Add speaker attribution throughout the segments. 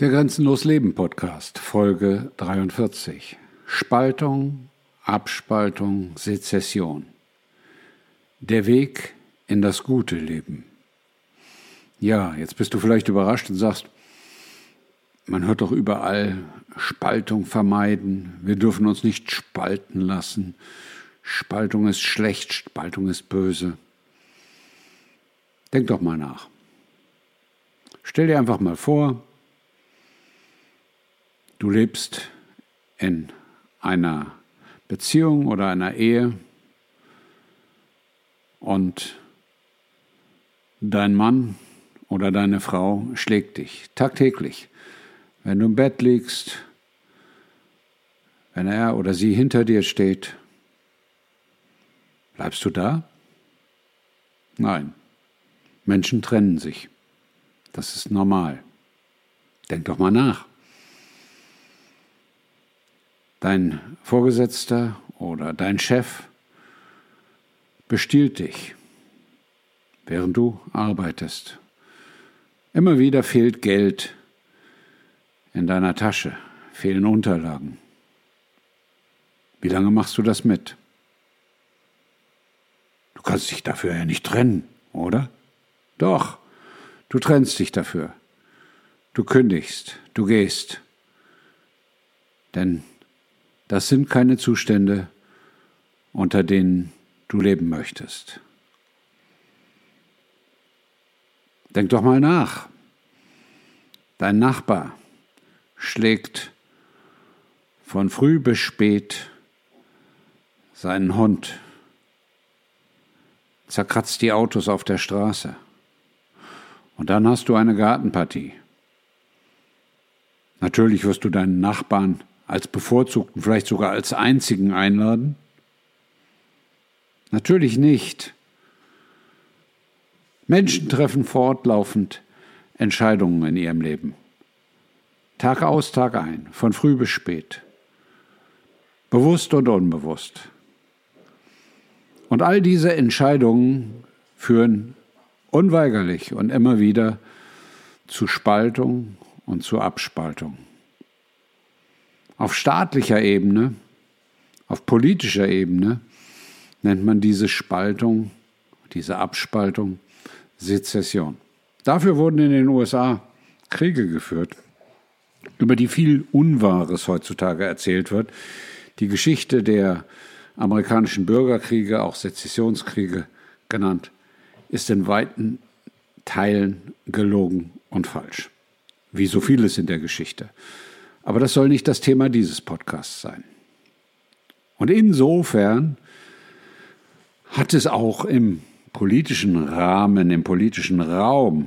Speaker 1: Der Grenzenlos Leben Podcast, Folge 43. Spaltung, Abspaltung, Sezession. Der Weg in das gute Leben. Ja, jetzt bist du vielleicht überrascht und sagst, man hört doch überall Spaltung vermeiden, wir dürfen uns nicht spalten lassen, Spaltung ist schlecht, Spaltung ist böse. Denk doch mal nach. Stell dir einfach mal vor, Du lebst in einer Beziehung oder einer Ehe und dein Mann oder deine Frau schlägt dich tagtäglich. Wenn du im Bett liegst, wenn er oder sie hinter dir steht, bleibst du da? Nein. Menschen trennen sich. Das ist normal. Denk doch mal nach. Dein Vorgesetzter oder dein Chef bestiehlt dich, während du arbeitest. Immer wieder fehlt Geld in deiner Tasche, fehlen Unterlagen. Wie lange machst du das mit? Du kannst dich dafür ja nicht trennen, oder? Doch, du trennst dich dafür. Du kündigst, du gehst. Denn das sind keine Zustände, unter denen du leben möchtest. Denk doch mal nach. Dein Nachbar schlägt von früh bis spät seinen Hund, zerkratzt die Autos auf der Straße. Und dann hast du eine Gartenpartie. Natürlich wirst du deinen Nachbarn als bevorzugten, vielleicht sogar als einzigen einladen? Natürlich nicht. Menschen treffen fortlaufend Entscheidungen in ihrem Leben. Tag aus, Tag ein, von früh bis spät. Bewusst und unbewusst. Und all diese Entscheidungen führen unweigerlich und immer wieder zu Spaltung und zu Abspaltung. Auf staatlicher Ebene, auf politischer Ebene nennt man diese Spaltung, diese Abspaltung Sezession. Dafür wurden in den USA Kriege geführt, über die viel Unwahres heutzutage erzählt wird. Die Geschichte der amerikanischen Bürgerkriege, auch Sezessionskriege genannt, ist in weiten Teilen gelogen und falsch. Wie so vieles in der Geschichte. Aber das soll nicht das Thema dieses Podcasts sein. Und insofern hat es auch im politischen Rahmen, im politischen Raum,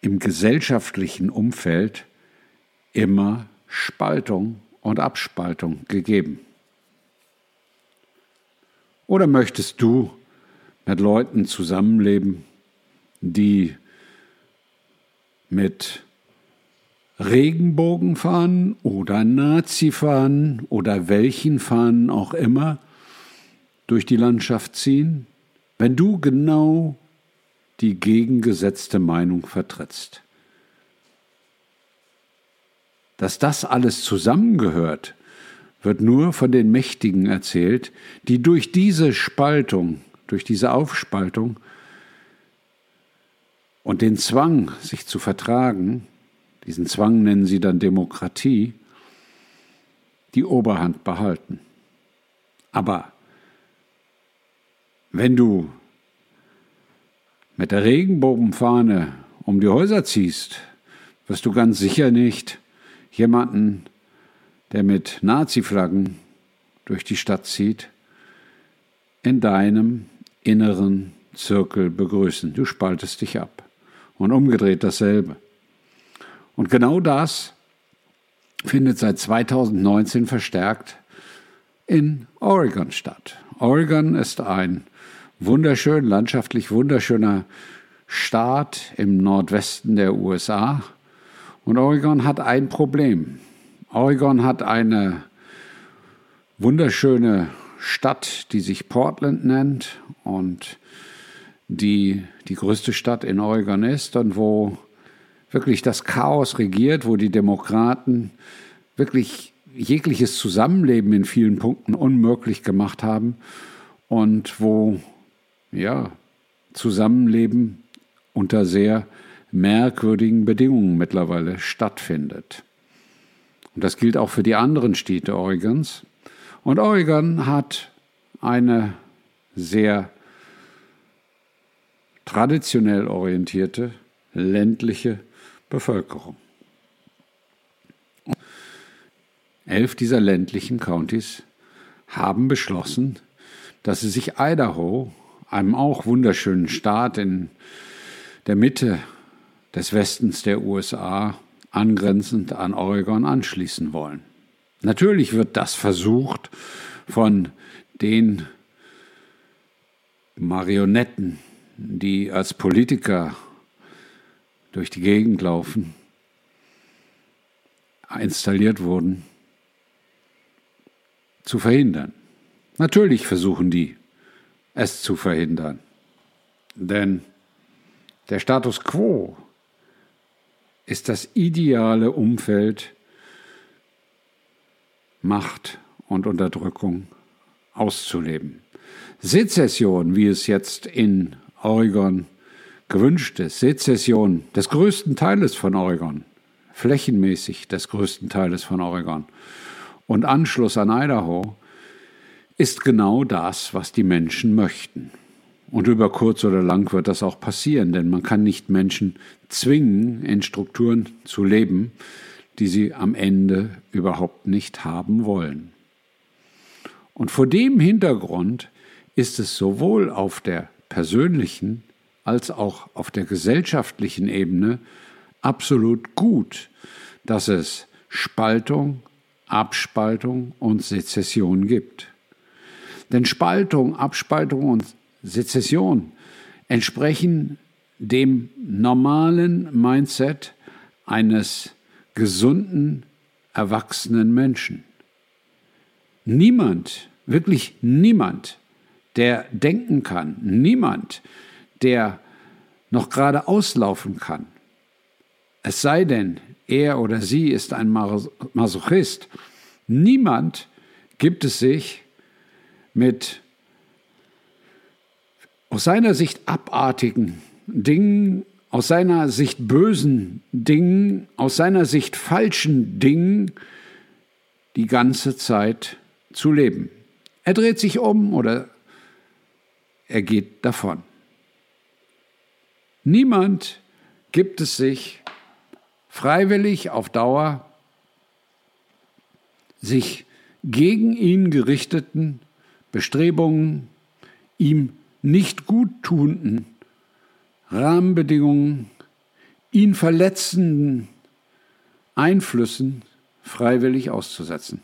Speaker 1: im gesellschaftlichen Umfeld immer Spaltung und Abspaltung gegeben. Oder möchtest du mit Leuten zusammenleben, die mit Regenbogenfahnen oder Nazifahnen oder welchen Fahnen auch immer durch die Landschaft ziehen, wenn du genau die gegengesetzte Meinung vertrittst. Dass das alles zusammengehört, wird nur von den Mächtigen erzählt, die durch diese Spaltung, durch diese Aufspaltung und den Zwang, sich zu vertragen, diesen Zwang nennen sie dann Demokratie, die Oberhand behalten. Aber wenn du mit der Regenbogenfahne um die Häuser ziehst, wirst du ganz sicher nicht jemanden, der mit Nazi-Flaggen durch die Stadt zieht, in deinem inneren Zirkel begrüßen. Du spaltest dich ab. Und umgedreht dasselbe. Und genau das findet seit 2019 verstärkt in Oregon statt. Oregon ist ein wunderschön, landschaftlich wunderschöner Staat im Nordwesten der USA. Und Oregon hat ein Problem. Oregon hat eine wunderschöne Stadt, die sich Portland nennt und die die größte Stadt in Oregon ist und wo wirklich das Chaos regiert, wo die Demokraten wirklich jegliches Zusammenleben in vielen Punkten unmöglich gemacht haben und wo ja Zusammenleben unter sehr merkwürdigen Bedingungen mittlerweile stattfindet. Und das gilt auch für die anderen Städte Oregons. Und Oregon hat eine sehr traditionell orientierte ländliche Bevölkerung. Elf dieser ländlichen Countys haben beschlossen, dass sie sich Idaho, einem auch wunderschönen Staat in der Mitte des Westens der USA, angrenzend an Oregon anschließen wollen. Natürlich wird das versucht von den Marionetten, die als Politiker durch die Gegend laufen, installiert wurden, zu verhindern. Natürlich versuchen die, es zu verhindern. Denn der Status quo ist das ideale Umfeld, Macht und Unterdrückung auszuleben. Sezession, wie es jetzt in Oregon gewünscht ist, Sezession des größten Teiles von Oregon, flächenmäßig des größten Teiles von Oregon und Anschluss an Idaho, ist genau das, was die Menschen möchten. Und über kurz oder lang wird das auch passieren, denn man kann nicht Menschen zwingen, in Strukturen zu leben, die sie am Ende überhaupt nicht haben wollen. Und vor dem Hintergrund ist es sowohl auf der persönlichen als auch auf der gesellschaftlichen Ebene absolut gut, dass es Spaltung, Abspaltung und Sezession gibt. Denn Spaltung, Abspaltung und Sezession entsprechen dem normalen Mindset eines gesunden, erwachsenen Menschen. Niemand, wirklich niemand, der denken kann, niemand, der noch gerade auslaufen kann, es sei denn, er oder sie ist ein Masochist, niemand gibt es sich mit aus seiner Sicht abartigen Dingen, aus seiner Sicht bösen Dingen, aus seiner Sicht falschen Dingen die ganze Zeit zu leben. Er dreht sich um oder er geht davon. Niemand gibt es sich freiwillig auf Dauer sich gegen ihn gerichteten Bestrebungen, ihm nicht guttunenden Rahmenbedingungen, ihn verletzenden Einflüssen freiwillig auszusetzen.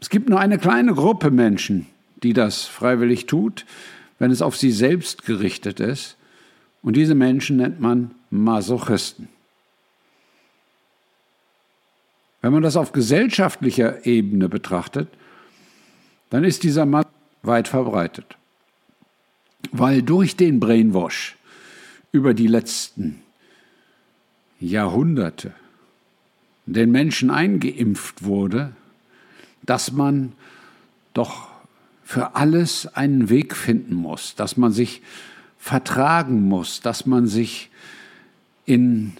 Speaker 1: Es gibt nur eine kleine Gruppe Menschen, die das freiwillig tut, wenn es auf sie selbst gerichtet ist. Und diese Menschen nennt man Masochisten. Wenn man das auf gesellschaftlicher Ebene betrachtet, dann ist dieser Mann weit verbreitet. Weil durch den Brainwash über die letzten Jahrhunderte den Menschen eingeimpft wurde, dass man doch für alles einen Weg finden muss, dass man sich vertragen muss, dass man sich in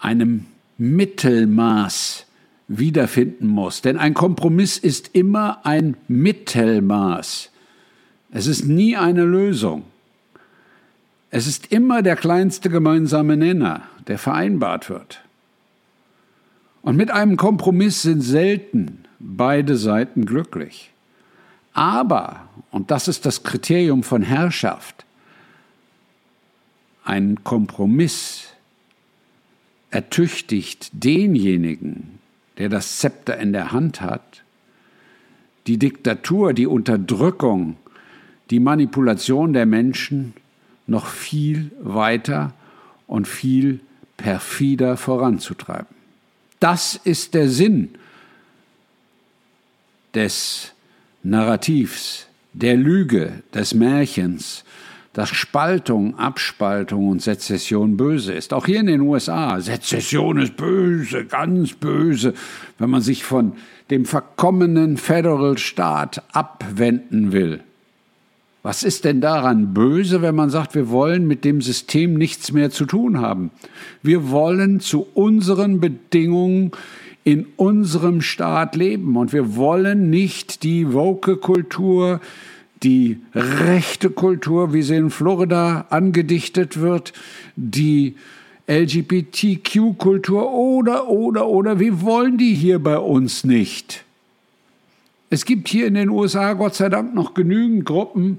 Speaker 1: einem Mittelmaß wiederfinden muss. Denn ein Kompromiss ist immer ein Mittelmaß. Es ist nie eine Lösung. Es ist immer der kleinste gemeinsame Nenner, der vereinbart wird. Und mit einem Kompromiss sind selten beide Seiten glücklich. Aber, und das ist das Kriterium von Herrschaft, ein Kompromiss ertüchtigt denjenigen, der das Zepter in der Hand hat, die Diktatur, die Unterdrückung, die Manipulation der Menschen noch viel weiter und viel perfider voranzutreiben. Das ist der Sinn des Narrativs, der Lüge, des Märchens, dass Spaltung, Abspaltung und Sezession böse ist. Auch hier in den USA. Sezession ist böse, ganz böse, wenn man sich von dem verkommenen Federal Staat abwenden will. Was ist denn daran böse, wenn man sagt, wir wollen mit dem System nichts mehr zu tun haben? Wir wollen zu unseren Bedingungen in unserem Staat leben und wir wollen nicht die Woke-Kultur, die rechte Kultur, wie sie in Florida angedichtet wird, die LGBTQ-Kultur oder, oder, oder, wir wollen die hier bei uns nicht. Es gibt hier in den USA Gott sei Dank noch genügend Gruppen,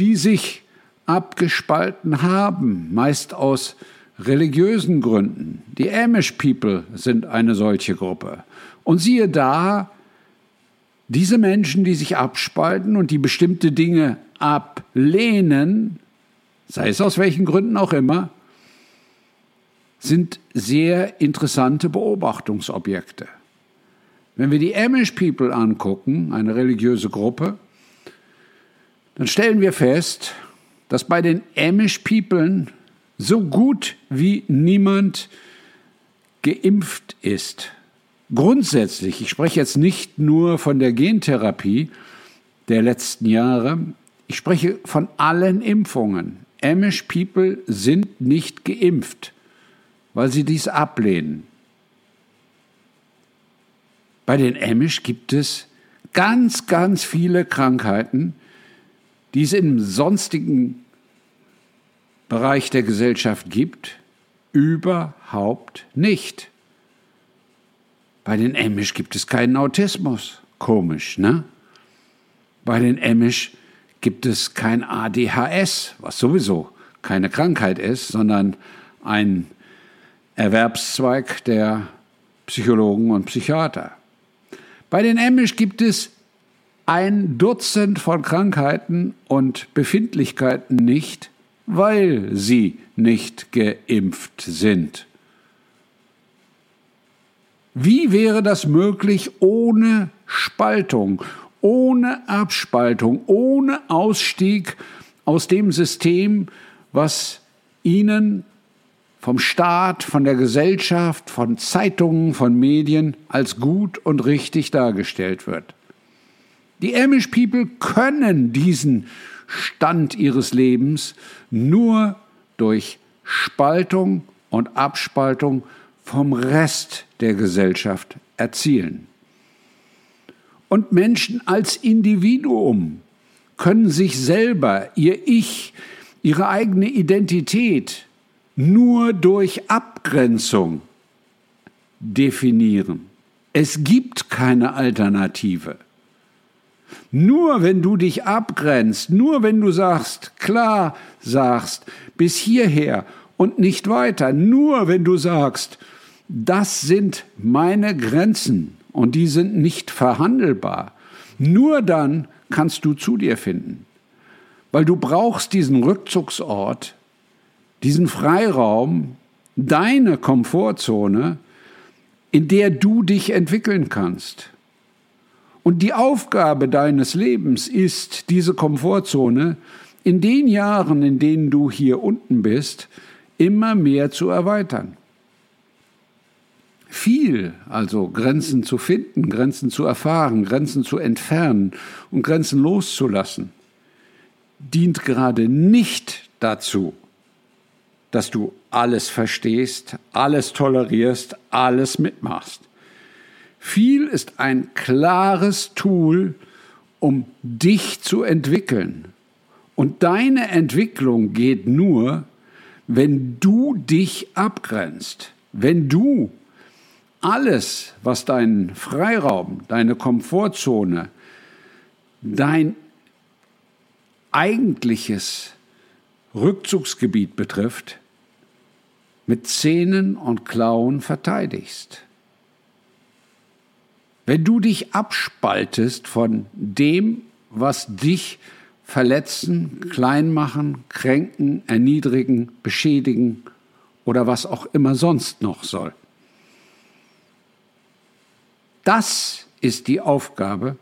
Speaker 1: die sich abgespalten haben, meist aus religiösen Gründen. Die Amish People sind eine solche Gruppe. Und siehe da, diese Menschen, die sich abspalten und die bestimmte Dinge ablehnen, sei es aus welchen Gründen auch immer, sind sehr interessante Beobachtungsobjekte. Wenn wir die Amish People angucken, eine religiöse Gruppe, dann stellen wir fest, dass bei den Amish People so gut wie niemand geimpft ist. Grundsätzlich, ich spreche jetzt nicht nur von der Gentherapie der letzten Jahre, ich spreche von allen Impfungen. Amish People sind nicht geimpft, weil sie dies ablehnen. Bei den Amish gibt es ganz, ganz viele Krankheiten, die es im sonstigen Bereich der Gesellschaft gibt, überhaupt nicht. Bei den Amish gibt es keinen Autismus. Komisch, ne? Bei den Amish gibt es kein ADHS, was sowieso keine Krankheit ist, sondern ein Erwerbszweig der Psychologen und Psychiater. Bei den Amish gibt es ein Dutzend von Krankheiten und Befindlichkeiten nicht, weil sie nicht geimpft sind. Wie wäre das möglich ohne Spaltung, ohne Abspaltung, ohne Ausstieg aus dem System, was ihnen vom Staat, von der Gesellschaft, von Zeitungen, von Medien als gut und richtig dargestellt wird. Die Amish People können diesen Stand ihres Lebens nur durch Spaltung und Abspaltung vom Rest der Gesellschaft erzielen. Und Menschen als Individuum können sich selber, ihr Ich, ihre eigene Identität nur durch Abgrenzung definieren. Es gibt keine Alternative. Nur wenn du dich abgrenzt, nur wenn du sagst, klar sagst, bis hierher und nicht weiter, nur wenn du sagst, das sind meine Grenzen und die sind nicht verhandelbar, nur dann kannst du zu dir finden. Weil du brauchst diesen Rückzugsort, diesen Freiraum, deine Komfortzone, in der du dich entwickeln kannst. Und die Aufgabe deines Lebens ist, diese Komfortzone in den Jahren, in denen du hier unten bist, immer mehr zu erweitern. Viel, also Grenzen zu finden, Grenzen zu erfahren, Grenzen zu entfernen und Grenzen loszulassen, dient gerade nicht dazu, dass du alles verstehst, alles tolerierst, alles mitmachst. Viel ist ein klares Tool, um dich zu entwickeln. Und deine Entwicklung geht nur, wenn du dich abgrenzt, wenn du alles, was deinen Freiraum, deine Komfortzone, dein eigentliches Rückzugsgebiet betrifft, mit Zähnen und Klauen verteidigst. Wenn du dich abspaltest von dem, was dich verletzen, klein machen, kränken, erniedrigen, beschädigen oder was auch immer sonst noch soll. Das ist die Aufgabe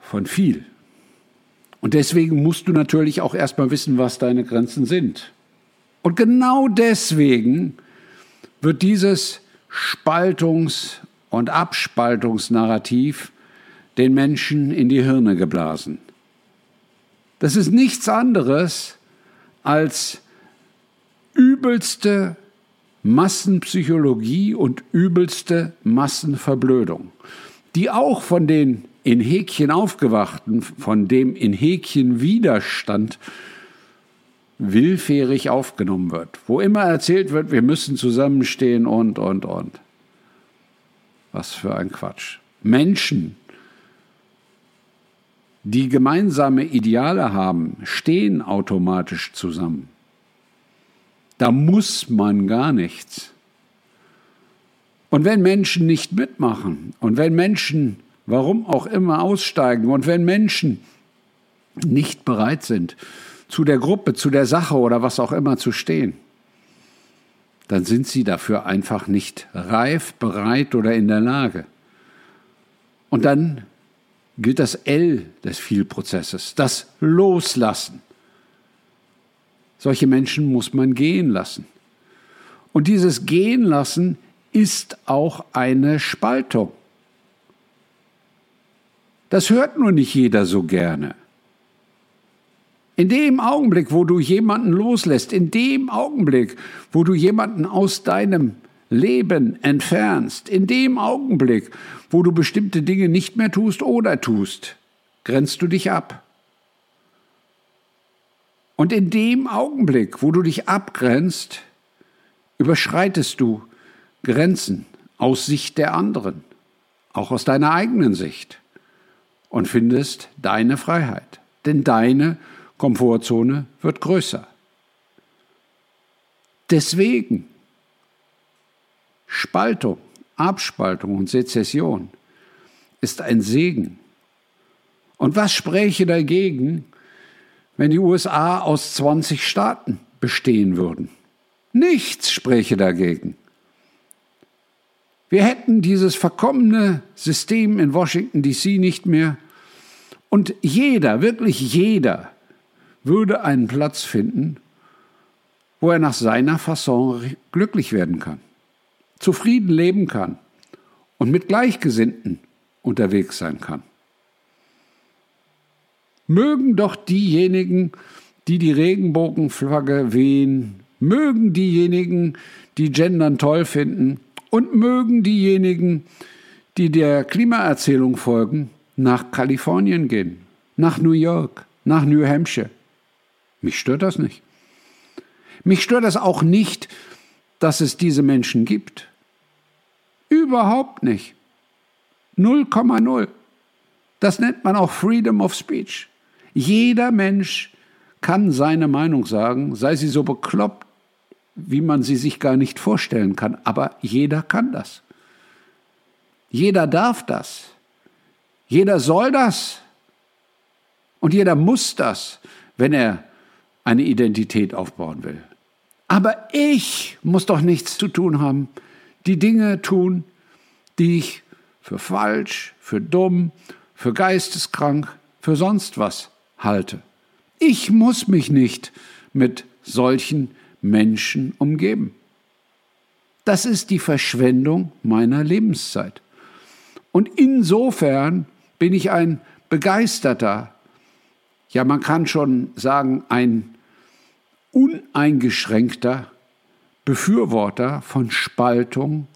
Speaker 1: von viel. Und deswegen musst du natürlich auch erstmal wissen, was deine Grenzen sind. Und genau deswegen wird dieses Spaltungs- und Abspaltungsnarrativ den Menschen in die Hirne geblasen. Das ist nichts anderes als übelste Massenpsychologie und übelste Massenverblödung, die auch von den in Häkchen aufgewachten, von dem in Häkchen Widerstand willfährig aufgenommen wird, wo immer erzählt wird, wir müssen zusammenstehen und, und, und. Was für ein Quatsch. Menschen, die gemeinsame Ideale haben, stehen automatisch zusammen. Da muss man gar nichts. Und wenn Menschen nicht mitmachen und wenn Menschen, warum auch immer, aussteigen und wenn Menschen nicht bereit sind, zu der Gruppe, zu der Sache oder was auch immer zu stehen, dann sind sie dafür einfach nicht reif, bereit oder in der Lage. Und dann gilt das L des Vielprozesses, das Loslassen. Solche Menschen muss man gehen lassen. Und dieses Gehen lassen ist auch eine Spaltung. Das hört nur nicht jeder so gerne. In dem Augenblick, wo du jemanden loslässt, in dem Augenblick, wo du jemanden aus deinem Leben entfernst, in dem Augenblick, wo du bestimmte Dinge nicht mehr tust oder tust, grenzt du dich ab. Und in dem Augenblick, wo du dich abgrenzt, überschreitest du Grenzen aus Sicht der anderen, auch aus deiner eigenen Sicht, und findest deine Freiheit. Denn deine Komfortzone wird größer. Deswegen Spaltung, Abspaltung und Sezession ist ein Segen. Und was spräche dagegen, wenn die USA aus 20 Staaten bestehen würden. Nichts spräche dagegen. Wir hätten dieses verkommene System in Washington DC nicht mehr und jeder, wirklich jeder, würde einen Platz finden, wo er nach seiner Fasson glücklich werden kann, zufrieden leben kann und mit Gleichgesinnten unterwegs sein kann mögen doch diejenigen, die die Regenbogenflagge wehen, mögen diejenigen, die Gendern toll finden und mögen diejenigen, die der Klimaerzählung folgen, nach Kalifornien gehen, nach New York, nach New Hampshire. Mich stört das nicht. Mich stört das auch nicht, dass es diese Menschen gibt. Überhaupt nicht. 0,0. Das nennt man auch Freedom of Speech. Jeder Mensch kann seine Meinung sagen, sei sie so bekloppt, wie man sie sich gar nicht vorstellen kann, aber jeder kann das. Jeder darf das. Jeder soll das. Und jeder muss das, wenn er eine Identität aufbauen will. Aber ich muss doch nichts zu tun haben, die Dinge tun, die ich für falsch, für dumm, für geisteskrank, für sonst was halte. Ich muss mich nicht mit solchen Menschen umgeben. Das ist die Verschwendung meiner Lebenszeit. Und insofern bin ich ein begeisterter, ja man kann schon sagen, ein uneingeschränkter Befürworter von Spaltung,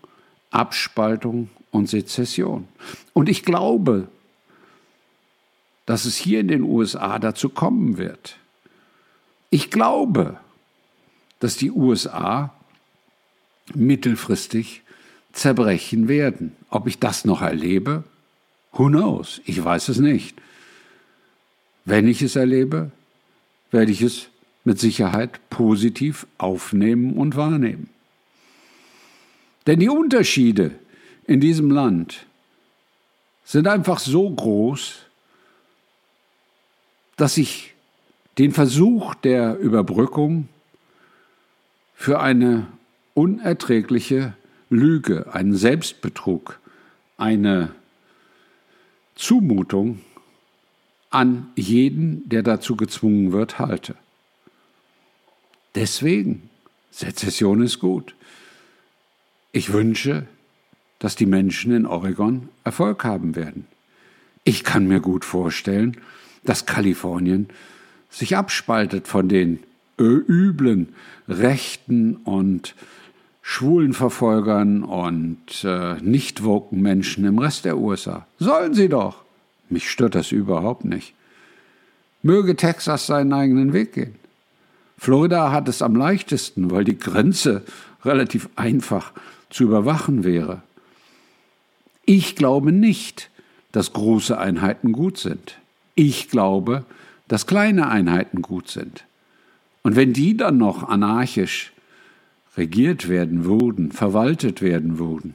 Speaker 1: Abspaltung und Sezession. Und ich glaube, dass es hier in den USA dazu kommen wird. Ich glaube, dass die USA mittelfristig zerbrechen werden. Ob ich das noch erlebe? Who knows? Ich weiß es nicht. Wenn ich es erlebe, werde ich es mit Sicherheit positiv aufnehmen und wahrnehmen. Denn die Unterschiede in diesem Land sind einfach so groß, dass ich den Versuch der Überbrückung für eine unerträgliche Lüge, einen Selbstbetrug, eine Zumutung an jeden, der dazu gezwungen wird, halte. Deswegen, Sezession ist gut. Ich wünsche, dass die Menschen in Oregon Erfolg haben werden. Ich kann mir gut vorstellen, dass Kalifornien sich abspaltet von den üblen Rechten und Schwulenverfolgern und äh, nicht woken Menschen im Rest der USA. Sollen sie doch. Mich stört das überhaupt nicht. Möge Texas seinen eigenen Weg gehen. Florida hat es am leichtesten, weil die Grenze relativ einfach zu überwachen wäre. Ich glaube nicht, dass große Einheiten gut sind. Ich glaube, dass kleine Einheiten gut sind. Und wenn die dann noch anarchisch regiert werden würden, verwaltet werden würden,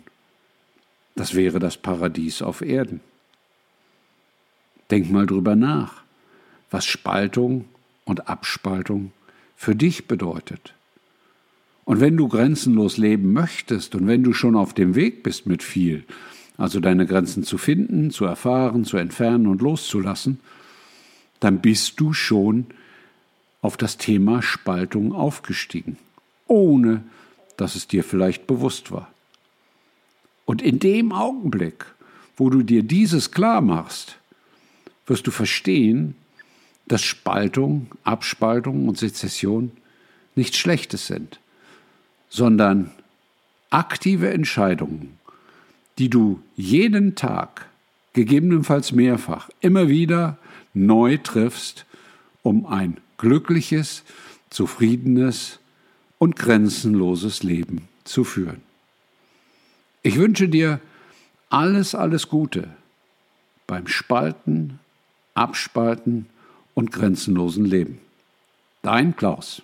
Speaker 1: das wäre das Paradies auf Erden. Denk mal drüber nach, was Spaltung und Abspaltung für dich bedeutet. Und wenn du grenzenlos leben möchtest und wenn du schon auf dem Weg bist mit viel, also deine Grenzen zu finden, zu erfahren, zu entfernen und loszulassen, dann bist du schon auf das Thema Spaltung aufgestiegen, ohne dass es dir vielleicht bewusst war. Und in dem Augenblick, wo du dir dieses klar machst, wirst du verstehen, dass Spaltung, Abspaltung und Sezession nichts Schlechtes sind, sondern aktive Entscheidungen, die du jeden Tag, gegebenenfalls mehrfach, immer wieder neu triffst, um ein glückliches, zufriedenes und grenzenloses Leben zu führen. Ich wünsche dir alles, alles Gute beim Spalten, Abspalten und grenzenlosen Leben. Dein Klaus.